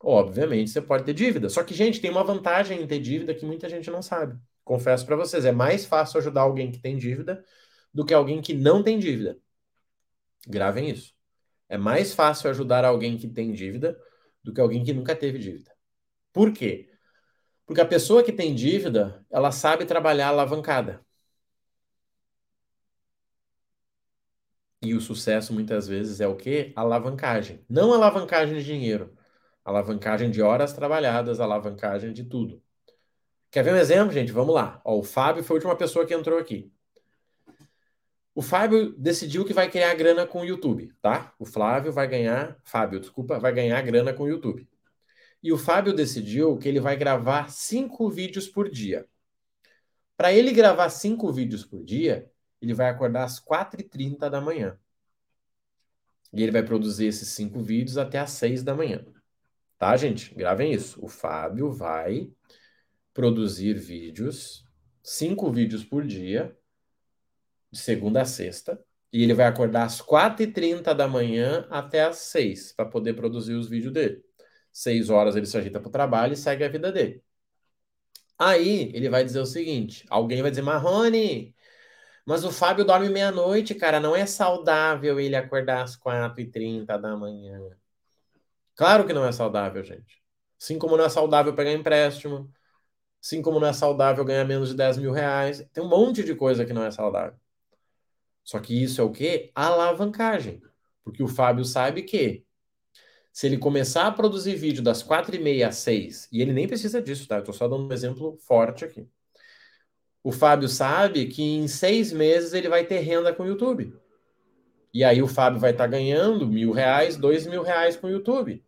Obviamente, você pode ter dívida. Só que, gente, tem uma vantagem em ter dívida que muita gente não sabe. Confesso para vocês, é mais fácil ajudar alguém que tem dívida do que alguém que não tem dívida. Gravem isso. É mais fácil ajudar alguém que tem dívida do que alguém que nunca teve dívida. Por quê? Porque a pessoa que tem dívida, ela sabe trabalhar alavancada. E o sucesso muitas vezes é o quê? Alavancagem. Não alavancagem de dinheiro. Alavancagem de horas trabalhadas, alavancagem de tudo. Quer ver um exemplo, gente? Vamos lá. Ó, o Fábio foi a última pessoa que entrou aqui. O Fábio decidiu que vai criar grana com o YouTube, tá? O Flávio vai ganhar, Fábio, desculpa, vai ganhar grana com o YouTube. E o Fábio decidiu que ele vai gravar cinco vídeos por dia. Para ele gravar cinco vídeos por dia, ele vai acordar às 4h30 da manhã. E ele vai produzir esses cinco vídeos até às 6 da manhã. Tá, gente? Gravem isso. O Fábio vai produzir vídeos, cinco vídeos por dia, de segunda a sexta, e ele vai acordar às 4h30 da manhã até às 6 para poder produzir os vídeos dele. Seis horas ele se ajeita para o trabalho e segue a vida dele. Aí ele vai dizer o seguinte: alguém vai dizer, Marrone, mas o Fábio dorme meia-noite, cara. Não é saudável ele acordar às 4h30 da manhã. Claro que não é saudável, gente. Assim como não é saudável pegar empréstimo. Assim como não é saudável ganhar menos de 10 mil reais. Tem um monte de coisa que não é saudável. Só que isso é o quê? Alavancagem. Porque o Fábio sabe que se ele começar a produzir vídeo das 4h30 às 6, e ele nem precisa disso, tá? Eu tô só dando um exemplo forte aqui o Fábio sabe que em seis meses ele vai ter renda com o YouTube. E aí o Fábio vai estar tá ganhando mil reais, dois mil reais com o YouTube.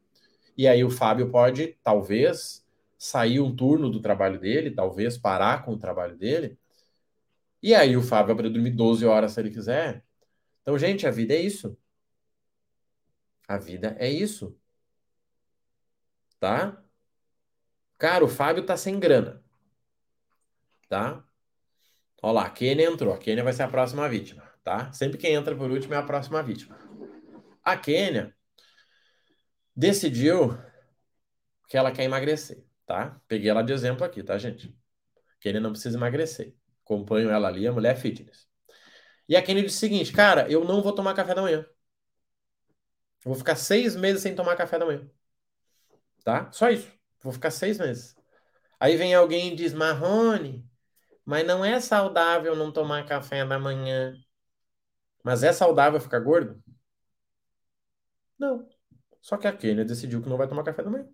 E aí o Fábio pode, talvez, sair um turno do trabalho dele, talvez parar com o trabalho dele. E aí o Fábio vai dormir 12 horas se ele quiser. Então, gente, a vida é isso. A vida é isso. Tá? Cara, o Fábio tá sem grana. Tá? Olha lá, a Kênia entrou. A Kênia vai ser a próxima vítima, tá? Sempre quem entra por último é a próxima vítima. A Kênia decidiu que ela quer emagrecer, tá? Peguei ela de exemplo aqui, tá, gente? A Kênia não precisa emagrecer. Acompanho ela ali, a mulher fitness. E a Kênia disse o seguinte, cara, eu não vou tomar café da manhã. vou ficar seis meses sem tomar café da manhã. Tá? Só isso. Vou ficar seis meses. Aí vem alguém e diz, Marrone, Mas não é saudável não tomar café da manhã. Mas é saudável ficar gordo? Não. Só que a Kênia decidiu que não vai tomar café da manhã.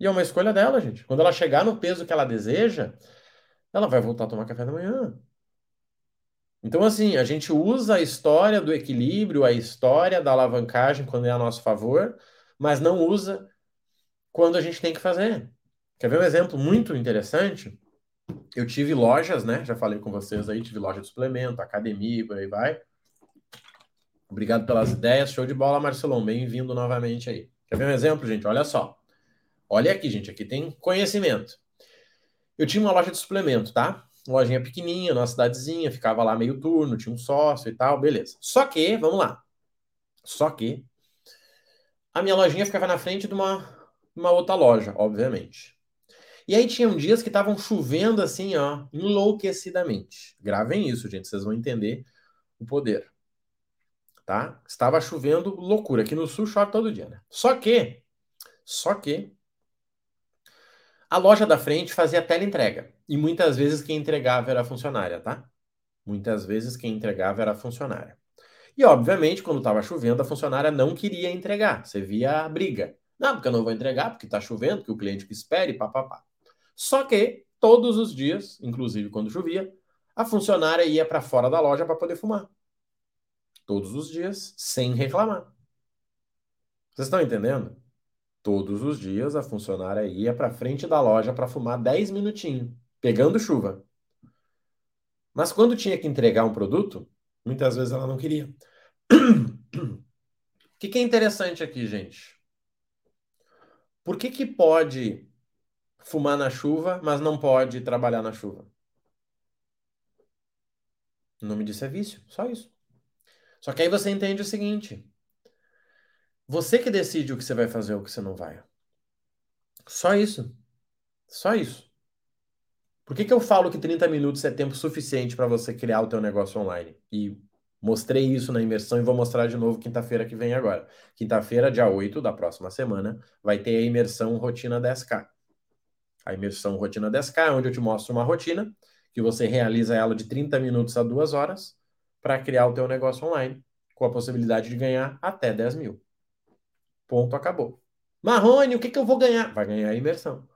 E é uma escolha dela, gente. Quando ela chegar no peso que ela deseja, ela vai voltar a tomar café da manhã. Então, assim, a gente usa a história do equilíbrio, a história da alavancagem quando é a nosso favor, mas não usa quando a gente tem que fazer. Quer ver um exemplo muito interessante? Eu tive lojas, né? Já falei com vocês aí, tive loja de suplemento, academia, por aí vai. Obrigado pelas ideias, show de bola, Marcelão. Bem-vindo novamente aí. Quer ver um exemplo, gente? Olha só. Olha aqui, gente. Aqui tem conhecimento. Eu tinha uma loja de suplemento, tá? Lojinha pequenininha, numa cidadezinha, ficava lá meio turno, tinha um sócio e tal, beleza. Só que, vamos lá. Só que a minha lojinha ficava na frente de uma, uma outra loja, obviamente. E aí tinham dias que estavam chovendo assim, ó, enlouquecidamente. Gravem isso, gente, vocês vão entender o poder. Tá? Estava chovendo loucura. Aqui no sul chove todo dia, né? Só que, só que a loja da frente fazia teleentrega. E muitas vezes quem entregava era a funcionária, tá? Muitas vezes quem entregava era a funcionária. E, obviamente, quando estava chovendo, a funcionária não queria entregar. Você via a briga. Não, porque eu não vou entregar, porque está chovendo, porque o cliente que espere, papapá. Só que, todos os dias, inclusive quando chovia, a funcionária ia para fora da loja para poder fumar. Todos os dias, sem reclamar. Vocês estão entendendo? Todos os dias a funcionária ia para frente da loja para fumar 10 minutinhos, pegando chuva. Mas quando tinha que entregar um produto, muitas vezes ela não queria. O que, que é interessante aqui, gente? Por que, que pode fumar na chuva, mas não pode trabalhar na chuva? Nome disso é vício, só isso. Só que aí você entende o seguinte: você que decide o que você vai fazer ou o que você não vai. Só isso. Só isso. Por que, que eu falo que 30 minutos é tempo suficiente para você criar o teu negócio online? E mostrei isso na imersão e vou mostrar de novo quinta-feira que vem agora. Quinta-feira, dia 8 da próxima semana, vai ter a imersão Rotina 10K. A imersão Rotina 10K é onde eu te mostro uma rotina que você realiza ela de 30 minutos a 2 horas para criar o teu negócio online, com a possibilidade de ganhar até 10 mil. Ponto, acabou. Marrone, o que, que eu vou ganhar? Vai ganhar a imersão.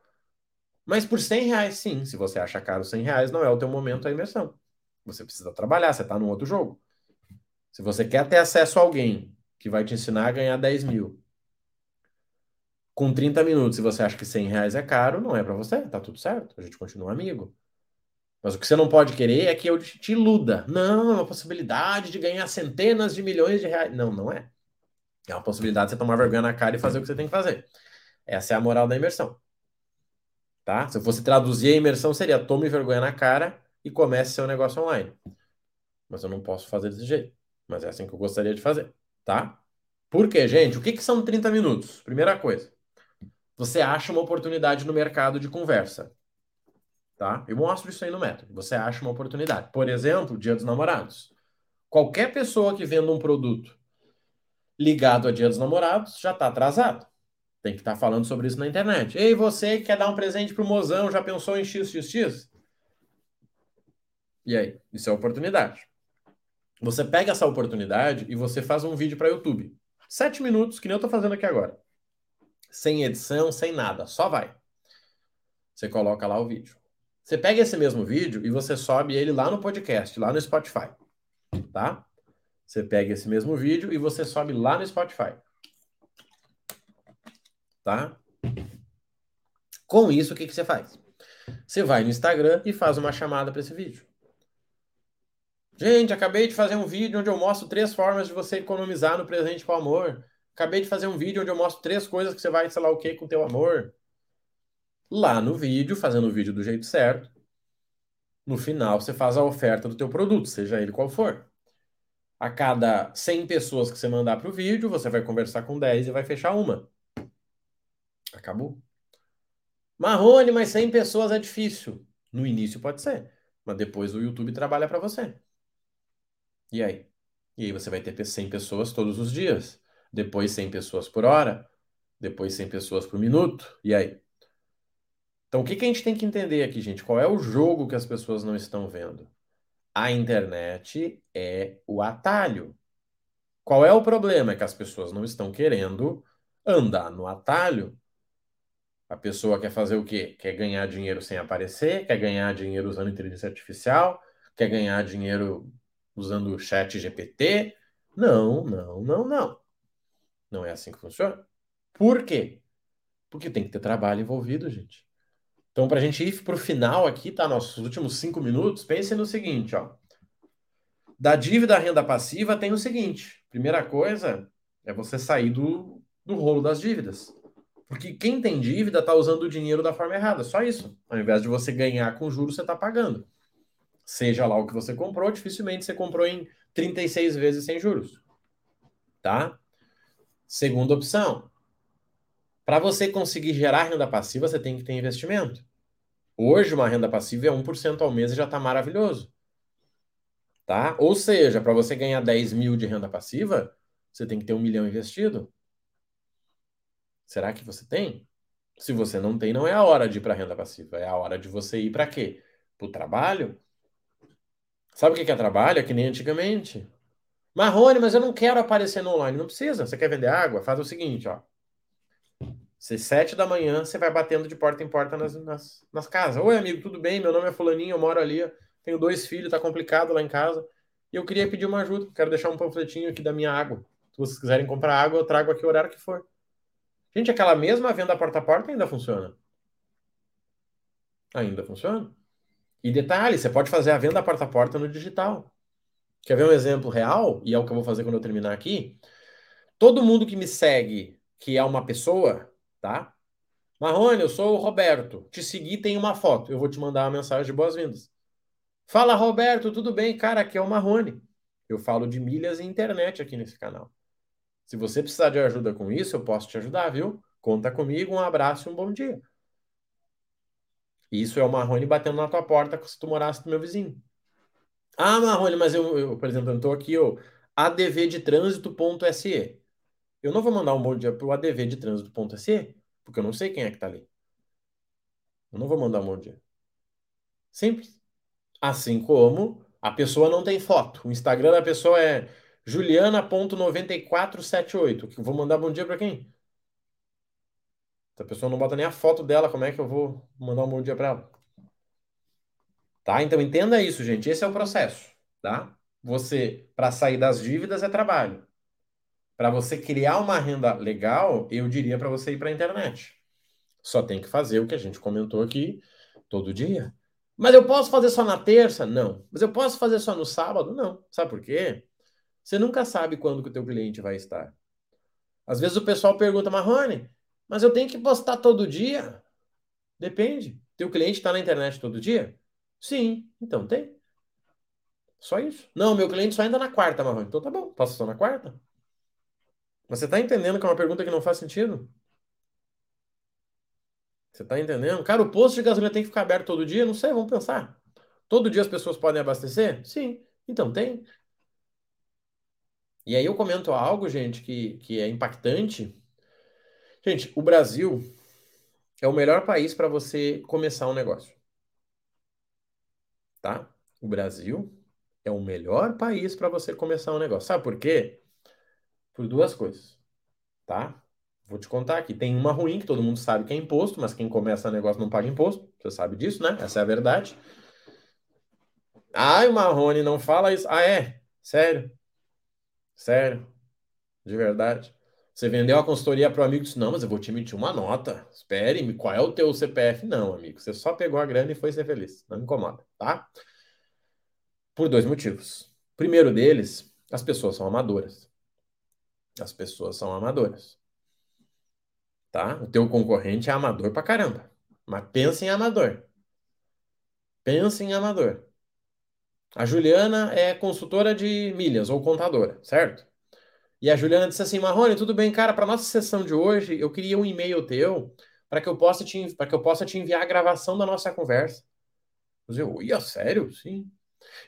Mas por 100 reais, sim. Se você acha caro 100 reais, não é o teu momento a imersão. Você precisa trabalhar, você está num outro jogo. Se você quer ter acesso a alguém que vai te ensinar a ganhar 10 mil com 30 minutos, se você acha que 100 reais é caro, não é para você, tá tudo certo. A gente continua amigo. Mas o que você não pode querer é que eu te iluda. Não, é uma possibilidade de ganhar centenas de milhões de reais. Não, não é. É uma possibilidade de você tomar vergonha na cara e fazer o que você tem que fazer. Essa é a moral da imersão. Tá? Se eu fosse traduzir a imersão, seria tome vergonha na cara e comece seu negócio online. Mas eu não posso fazer desse jeito. Mas é assim que eu gostaria de fazer. Tá? Por quê, gente? O que, que são 30 minutos? Primeira coisa. Você acha uma oportunidade no mercado de conversa. Tá? Eu mostro isso aí no método. Você acha uma oportunidade. Por exemplo, Dia dos Namorados. Qualquer pessoa que venda um produto ligado a Dia dos Namorados já está atrasado. Tem que estar tá falando sobre isso na internet. Ei, você que quer dar um presente pro mozão, já pensou em XXX? E aí? Isso é oportunidade. Você pega essa oportunidade e você faz um vídeo para YouTube. Sete minutos, que nem eu estou fazendo aqui agora. Sem edição, sem nada, só vai. Você coloca lá o vídeo. Você pega esse mesmo vídeo e você sobe ele lá no podcast, lá no Spotify. Tá? Você pega esse mesmo vídeo e você sobe lá no Spotify. Tá? Com isso, o que, que você faz? Você vai no Instagram e faz uma chamada para esse vídeo. Gente, acabei de fazer um vídeo onde eu mostro três formas de você economizar no presente com amor. Acabei de fazer um vídeo onde eu mostro três coisas que você vai, sei lá o que, com o teu amor. Lá no vídeo, fazendo o vídeo do jeito certo, no final você faz a oferta do teu produto, seja ele qual for a cada 100 pessoas que você mandar para o vídeo, você vai conversar com 10 e vai fechar uma. Acabou. Marrone, mas 100 pessoas é difícil. No início pode ser, mas depois o YouTube trabalha para você. E aí? E aí você vai ter 100 pessoas todos os dias. Depois 100 pessoas por hora. Depois 100 pessoas por minuto. E aí? Então, o que, que a gente tem que entender aqui, gente? Qual é o jogo que as pessoas não estão vendo? A internet é o atalho. Qual é o problema? É que as pessoas não estão querendo andar no atalho. A pessoa quer fazer o quê? Quer ganhar dinheiro sem aparecer, quer ganhar dinheiro usando inteligência artificial, quer ganhar dinheiro usando o chat GPT. Não, não, não, não. Não é assim que funciona. Por quê? Porque tem que ter trabalho envolvido, gente. Então, para a gente ir para o final aqui, tá? Nossos últimos cinco minutos, pense no seguinte, ó. Da dívida à renda passiva tem o seguinte: primeira coisa é você sair do, do rolo das dívidas. Porque quem tem dívida está usando o dinheiro da forma errada, só isso. Ao invés de você ganhar com juros, você está pagando. Seja lá o que você comprou, dificilmente você comprou em 36 vezes sem juros. Tá? Segunda opção. Para você conseguir gerar renda passiva, você tem que ter investimento. Hoje, uma renda passiva é 1% ao mês e já está maravilhoso. Tá? Ou seja, para você ganhar 10 mil de renda passiva, você tem que ter um milhão investido. Será que você tem? Se você não tem, não é a hora de ir para renda passiva. É a hora de você ir para quê? Para o trabalho? Sabe o que é trabalho? É que nem antigamente. Marrone, mas eu não quero aparecer no online. Não precisa. Você quer vender água? Faz o seguinte, ó. Você, sete da manhã, você vai batendo de porta em porta nas, nas, nas casas. Oi, amigo, tudo bem? Meu nome é Fulaninho, eu moro ali, tenho dois filhos, tá complicado lá em casa. E eu queria pedir uma ajuda. Quero deixar um panfletinho aqui da minha água. Se vocês quiserem comprar água, eu trago aqui o horário que for. Gente, aquela mesma venda porta a porta ainda funciona. Ainda funciona. E detalhe, você pode fazer a venda porta a porta no digital. Quer ver um exemplo real? E é o que eu vou fazer quando eu terminar aqui. Todo mundo que me segue, que é uma pessoa, tá? Marrone, eu sou o Roberto. Te segui, tem uma foto. Eu vou te mandar uma mensagem de boas-vindas. Fala, Roberto, tudo bem? Cara, aqui é o Marrone. Eu falo de milhas e internet aqui nesse canal. Se você precisar de ajuda com isso, eu posso te ajudar, viu? Conta comigo, um abraço e um bom dia. Isso é o Marrone batendo na tua porta se tu morasse no meu vizinho. Ah, Marrone, mas eu, eu por exemplo, eu estou aqui, ó, adv de trânsito.se. Eu não vou mandar um bom dia para o adv de trânsito.se, porque eu não sei quem é que está ali. Eu não vou mandar um bom dia. Simples. Assim como a pessoa não tem foto. O Instagram da pessoa é Juliana.9478. Que vou mandar bom dia para quem? Se a pessoa não bota nem a foto dela, como é que eu vou mandar um bom dia para ela? Tá? Então entenda isso, gente. Esse é o processo, tá? Você para sair das dívidas é trabalho. Para você criar uma renda legal, eu diria para você ir para a internet. Só tem que fazer o que a gente comentou aqui todo dia. Mas eu posso fazer só na terça? Não. Mas eu posso fazer só no sábado? Não. Sabe por quê? Você nunca sabe quando que o teu cliente vai estar. Às vezes o pessoal pergunta, Marrone, mas eu tenho que postar todo dia? Depende. Teu cliente está na internet todo dia? Sim, então tem. Só isso. Não, meu cliente só ainda na quarta, Marrone. Então tá bom, posso só na quarta. Mas você está entendendo que é uma pergunta que não faz sentido? Você está entendendo? Cara, o posto de gasolina tem que ficar aberto todo dia? Não sei, vamos pensar. Todo dia as pessoas podem abastecer? Sim, então tem. E aí eu comento algo, gente, que, que é impactante. Gente, o Brasil é o melhor país para você começar um negócio. Tá? O Brasil é o melhor país para você começar um negócio. Sabe por quê? Por duas coisas. Tá? Vou te contar aqui. Tem uma ruim, que todo mundo sabe que é imposto, mas quem começa negócio não paga imposto. Você sabe disso, né? Essa é a verdade. Ai, o Marrone não fala isso. Ah, é? Sério? Sério? De verdade? Você vendeu a consultoria para o amigo e disse: Não, mas eu vou te emitir uma nota. Espere, qual é o teu CPF? Não, amigo. Você só pegou a grana e foi ser feliz. Não me incomoda, tá? Por dois motivos. Primeiro deles, as pessoas são amadoras. As pessoas são amadoras. Tá? O teu concorrente é amador pra caramba. Mas pensa em amador. Pensa em amador. A Juliana é consultora de milhas ou contadora, certo? E a Juliana disse assim: Marrone, tudo bem, cara? Para nossa sessão de hoje, eu queria um e-mail teu para que eu possa te para que eu possa te enviar a gravação da nossa conversa. Eu, ia sério? Sim.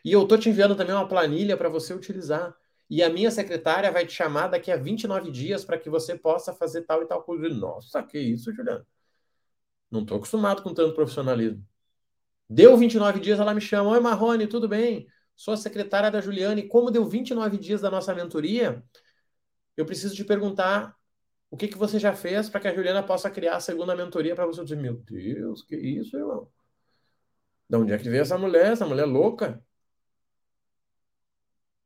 E eu tô te enviando também uma planilha para você utilizar. E a minha secretária vai te chamar daqui a 29 dias para que você possa fazer tal e tal coisa. Nossa, que isso, Juliana. Não estou acostumado com tanto profissionalismo. Deu 29 dias, ela me chama. Oi, Marrone, tudo bem? Sou a secretária da Juliane. Como deu 29 dias da nossa mentoria, eu preciso te perguntar o que, que você já fez para que a Juliana possa criar a segunda mentoria para você. Meu Deus, que isso, irmão? De onde é que veio essa mulher? Essa mulher louca?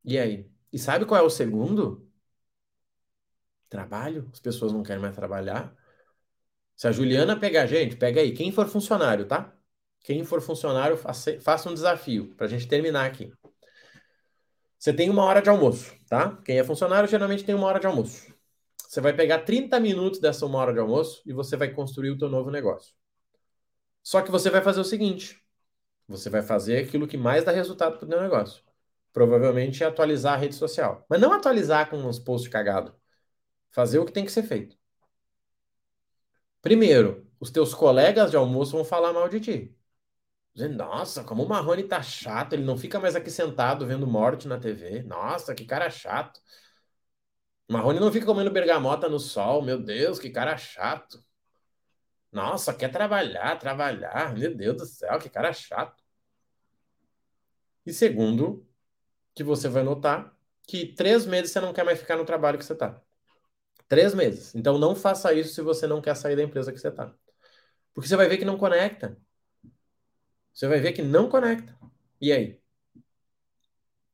E aí? E sabe qual é o segundo? Trabalho. As pessoas não querem mais trabalhar. Se a Juliana pegar, gente, pega aí, quem for funcionário, tá? Quem for funcionário, faça um desafio para a gente terminar aqui. Você tem uma hora de almoço, tá? Quem é funcionário geralmente tem uma hora de almoço. Você vai pegar 30 minutos dessa uma hora de almoço e você vai construir o teu novo negócio. Só que você vai fazer o seguinte: você vai fazer aquilo que mais dá resultado para o teu negócio. Provavelmente é atualizar a rede social. Mas não atualizar com uns posts cagados. Fazer o que tem que ser feito. Primeiro, os teus colegas de almoço vão falar mal de ti. Dizendo, nossa, como o Marrone tá chato, ele não fica mais aqui sentado vendo morte na TV. Nossa, que cara chato. O Marrone não fica comendo bergamota no sol. Meu Deus, que cara chato. Nossa, quer trabalhar, trabalhar. Meu Deus do céu, que cara chato. E segundo, que você vai notar que três meses você não quer mais ficar no trabalho que você está. Três meses. Então não faça isso se você não quer sair da empresa que você está. Porque você vai ver que não conecta. Você vai ver que não conecta. E aí?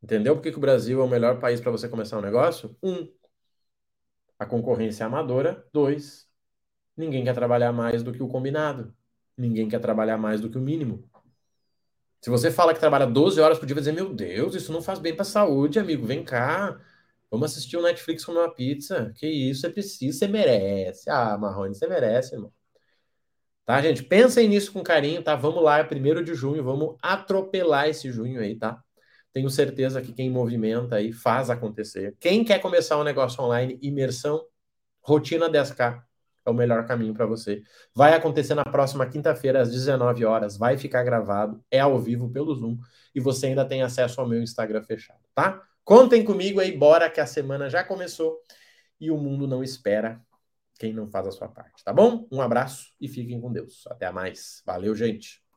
Entendeu por que, que o Brasil é o melhor país para você começar um negócio? Um, a concorrência é amadora. Dois, ninguém quer trabalhar mais do que o combinado. Ninguém quer trabalhar mais do que o mínimo. Se você fala que trabalha 12 horas por dia, vai dizer: Meu Deus, isso não faz bem para a saúde, amigo. Vem cá. Vamos assistir o um Netflix comer uma pizza. Que isso, é preciso, você merece. Ah, Marrone, você merece, irmão. Tá, gente? Pensem nisso com carinho, tá? Vamos lá, é primeiro de junho, vamos atropelar esse junho aí, tá? Tenho certeza que quem movimenta aí faz acontecer. Quem quer começar um negócio online, imersão, rotina 10K é o melhor caminho para você. Vai acontecer na próxima quinta-feira, às 19 horas. Vai ficar gravado, é ao vivo pelo Zoom. E você ainda tem acesso ao meu Instagram fechado, tá? Contem comigo aí, bora que a semana já começou e o mundo não espera quem não faz a sua parte, tá bom? Um abraço e fiquem com Deus. Até mais. Valeu, gente.